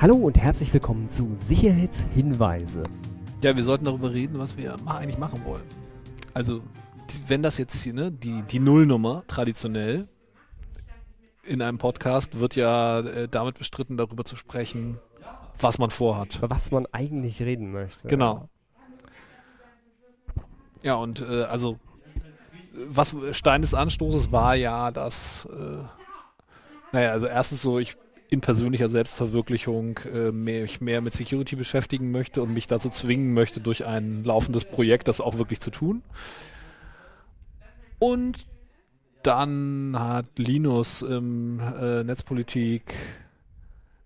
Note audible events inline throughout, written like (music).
Hallo und herzlich willkommen zu Sicherheitshinweise. Ja, wir sollten darüber reden, was wir eigentlich machen wollen. Also, wenn das jetzt hier, ne, die, die Nullnummer traditionell in einem Podcast wird ja äh, damit bestritten, darüber zu sprechen, was man vorhat. Über was man eigentlich reden möchte. Genau. Ja, und äh, also, was Stein des Anstoßes war ja, dass, äh, naja, also erstens so, ich in persönlicher Selbstverwirklichung äh, mehr, mich mehr mit Security beschäftigen möchte und mich dazu zwingen möchte, durch ein laufendes Projekt das auch wirklich zu tun. Und dann hat Linus im äh, Netzpolitik,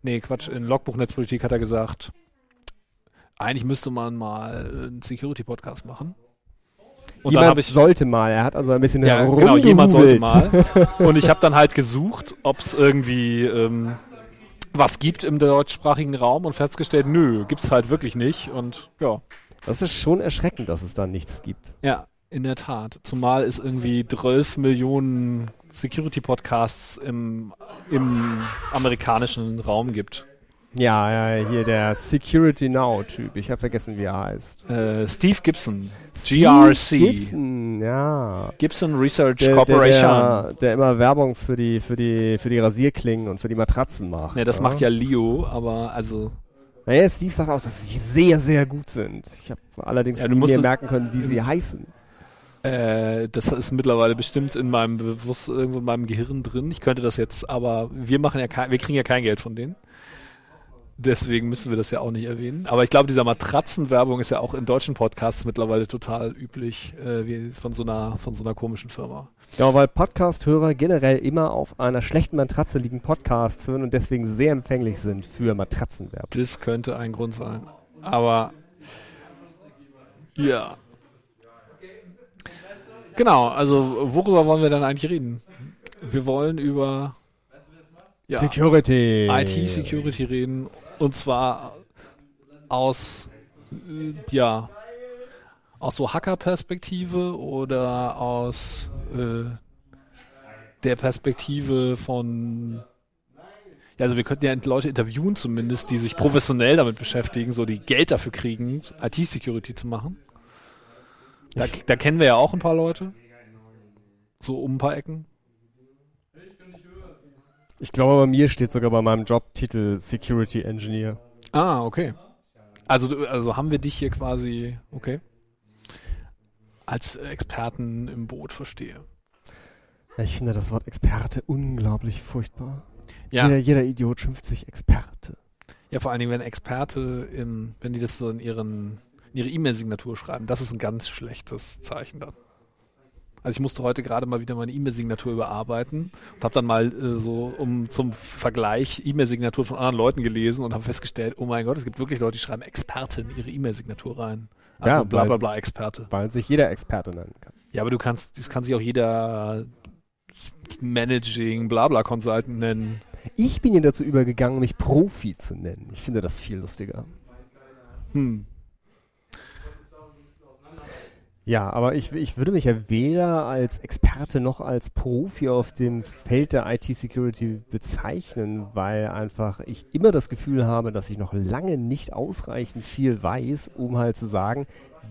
nee, Quatsch, in Logbuch Netzpolitik hat er gesagt, eigentlich müsste man mal einen Security-Podcast machen. Und Jemand ich sollte mal, er hat also ein bisschen ja, genau, jemand sollte mal. (laughs) Und ich habe dann halt gesucht, ob es irgendwie ähm, was gibt im deutschsprachigen Raum und festgestellt, nö, gibt's halt wirklich nicht. Und ja, Das ist schon erschreckend, dass es da nichts gibt. ja, in der Tat. Zumal es irgendwie 12 Millionen Security-Podcasts im, im amerikanischen Raum gibt. Ja, ja, hier der Security Now-Typ. Ich habe vergessen, wie er heißt. Äh, Steve Gibson, Steve GRC, Gibson, ja. Gibson Research Der, der, Corporation. der, der immer Werbung für die, für die, für die Rasierklingen und für die Matratzen macht. Ja, das macht ja Leo, aber also Naja, Steve sagt auch, dass sie sehr, sehr gut sind. Ich habe allerdings Ja, nie merken können, wie sie heißen. Äh, das ist mittlerweile bestimmt in meinem Bewusst irgendwo in meinem Gehirn drin. Ich könnte das jetzt, aber wir machen ja kein, wir kriegen ja kein Geld von denen. Deswegen müssen wir das ja auch nicht erwähnen. Aber ich glaube, dieser Matratzenwerbung ist ja auch in deutschen Podcasts mittlerweile total üblich, äh, wie von so einer von so einer komischen Firma. Ja, weil Podcast-Hörer generell immer auf einer schlechten Matratze liegen Podcasts hören und deswegen sehr empfänglich sind für Matratzenwerbung. Das könnte ein Grund sein. Aber ja. Genau, also worüber wollen wir dann eigentlich reden? Wir wollen über ja, Security. IT-Security reden und zwar aus äh, ja aus so Hacker-Perspektive oder aus äh, der Perspektive von also wir könnten ja Leute interviewen zumindest, die sich professionell damit beschäftigen, so die Geld dafür kriegen, IT-Security zu machen. Da, da kennen wir ja auch ein paar Leute. So um ein paar Ecken. Ich glaube, bei mir steht sogar bei meinem Jobtitel Security Engineer. Ah, okay. Also, also haben wir dich hier quasi, okay, als Experten im Boot verstehe. Ich finde das Wort Experte unglaublich furchtbar. Ja, Jeder, jeder Idiot schimpft sich Experte. ja vor allen Dingen, wenn Experte, im, wenn die das so in, ihren, in ihre E-Mail-Signatur schreiben, das ist ein ganz schlechtes Zeichen dann. Also ich musste heute gerade mal wieder meine E-Mail-Signatur überarbeiten und habe dann mal äh, so um zum Vergleich E-Mail-Signatur von anderen Leuten gelesen und habe festgestellt, oh mein Gott, es gibt wirklich Leute, die schreiben Experte in ihre E-Mail-Signatur rein. Also Ja, bla bla bla Experte. Weil sich jeder Experte nennen kann. Ja, aber du kannst, das kann sich auch jeder Managing Blabla Consultant nennen. Ich bin ja dazu übergegangen, mich Profi zu nennen. Ich finde das viel lustiger. Hm. Ja, aber ich, ich würde mich ja weder als Experte noch als Profi auf dem Feld der IT-Security bezeichnen, weil einfach ich immer das Gefühl habe, dass ich noch lange nicht ausreichend viel weiß, um halt zu sagen,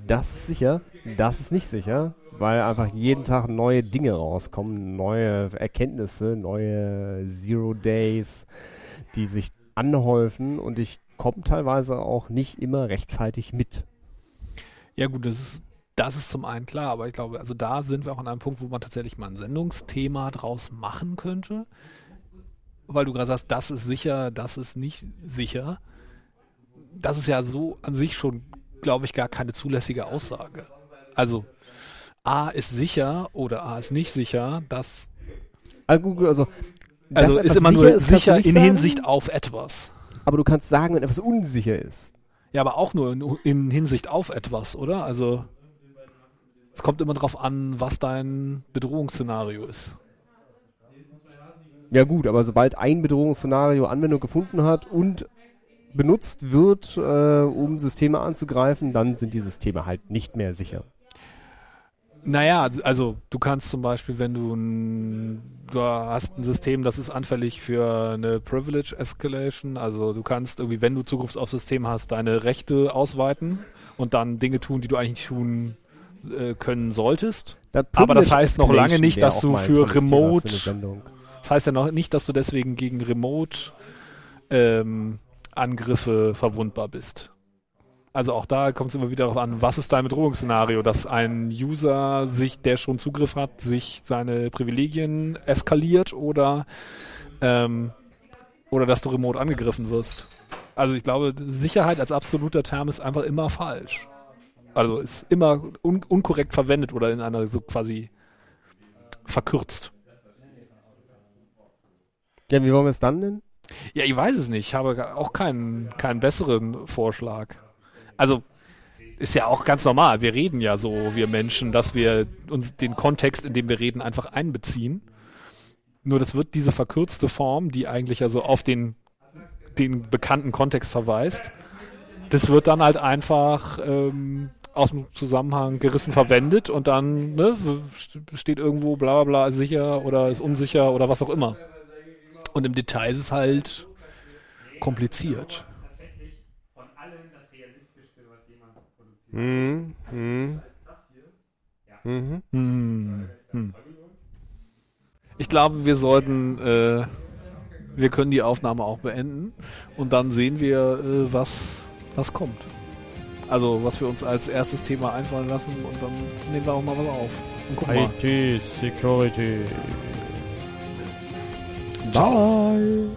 das ist sicher, das ist nicht sicher, weil einfach jeden Tag neue Dinge rauskommen, neue Erkenntnisse, neue Zero Days, die sich anhäufen und ich komme teilweise auch nicht immer rechtzeitig mit. Ja gut, das ist, das ist zum einen klar, aber ich glaube, also da sind wir auch an einem Punkt, wo man tatsächlich mal ein Sendungsthema draus machen könnte. Weil du gerade sagst, das ist sicher, das ist nicht sicher. Das ist ja so an sich schon, glaube ich, gar keine zulässige Aussage. Also A ist sicher oder A ist nicht sicher, das Also, also, also dass ist immer nur sicher ist, sicher in sagen, Hinsicht auf etwas. Aber du kannst sagen, wenn etwas unsicher ist. Ja, aber auch nur in, in Hinsicht auf etwas, oder? Also es kommt immer drauf an, was dein Bedrohungsszenario ist. Ja gut, aber sobald ein Bedrohungsszenario Anwendung gefunden hat und benutzt wird, äh, um Systeme anzugreifen, dann sind die Systeme halt nicht mehr sicher. Naja, also du kannst zum Beispiel, wenn du ein, du hast ein System, das ist anfällig für eine Privilege Escalation, also du kannst irgendwie, wenn du Zugriff aufs System hast, deine Rechte ausweiten und dann Dinge tun, die du eigentlich nicht tun äh, können solltest. Das Aber das heißt noch lange nicht, dass du für Remote- für. Das heißt ja noch nicht, dass du deswegen gegen Remote ähm, Angriffe verwundbar bist. Also auch da kommt es immer wieder darauf an, was ist dein Bedrohungsszenario, dass ein User sich, der schon Zugriff hat, sich seine Privilegien eskaliert oder ähm, oder dass du remote angegriffen wirst. Also ich glaube, Sicherheit als absoluter Term ist einfach immer falsch. Also ist immer un unkorrekt verwendet oder in einer so quasi verkürzt. Ja, wie wollen wir es dann nennen? Ja, ich weiß es nicht. Ich habe auch keinen, keinen besseren Vorschlag. Also, ist ja auch ganz normal. Wir reden ja so, wir Menschen, dass wir uns den Kontext, in dem wir reden, einfach einbeziehen. Nur das wird diese verkürzte Form, die eigentlich also auf den, den bekannten Kontext verweist, das wird dann halt einfach ähm, aus dem Zusammenhang gerissen verwendet und dann ne, steht irgendwo bla bla bla ist sicher oder ist unsicher oder was auch immer. Und im Detail ist es halt kompliziert. Mhm. Mhm. Mhm. Hm. Hm. Ich glaube, wir sollten, äh, wir können die Aufnahme auch beenden und dann sehen wir, äh, was, was kommt. Also, was wir uns als erstes Thema einfallen lassen und dann nehmen wir auch mal was auf. Und gucken mal. IT Security. Ciao. Bye.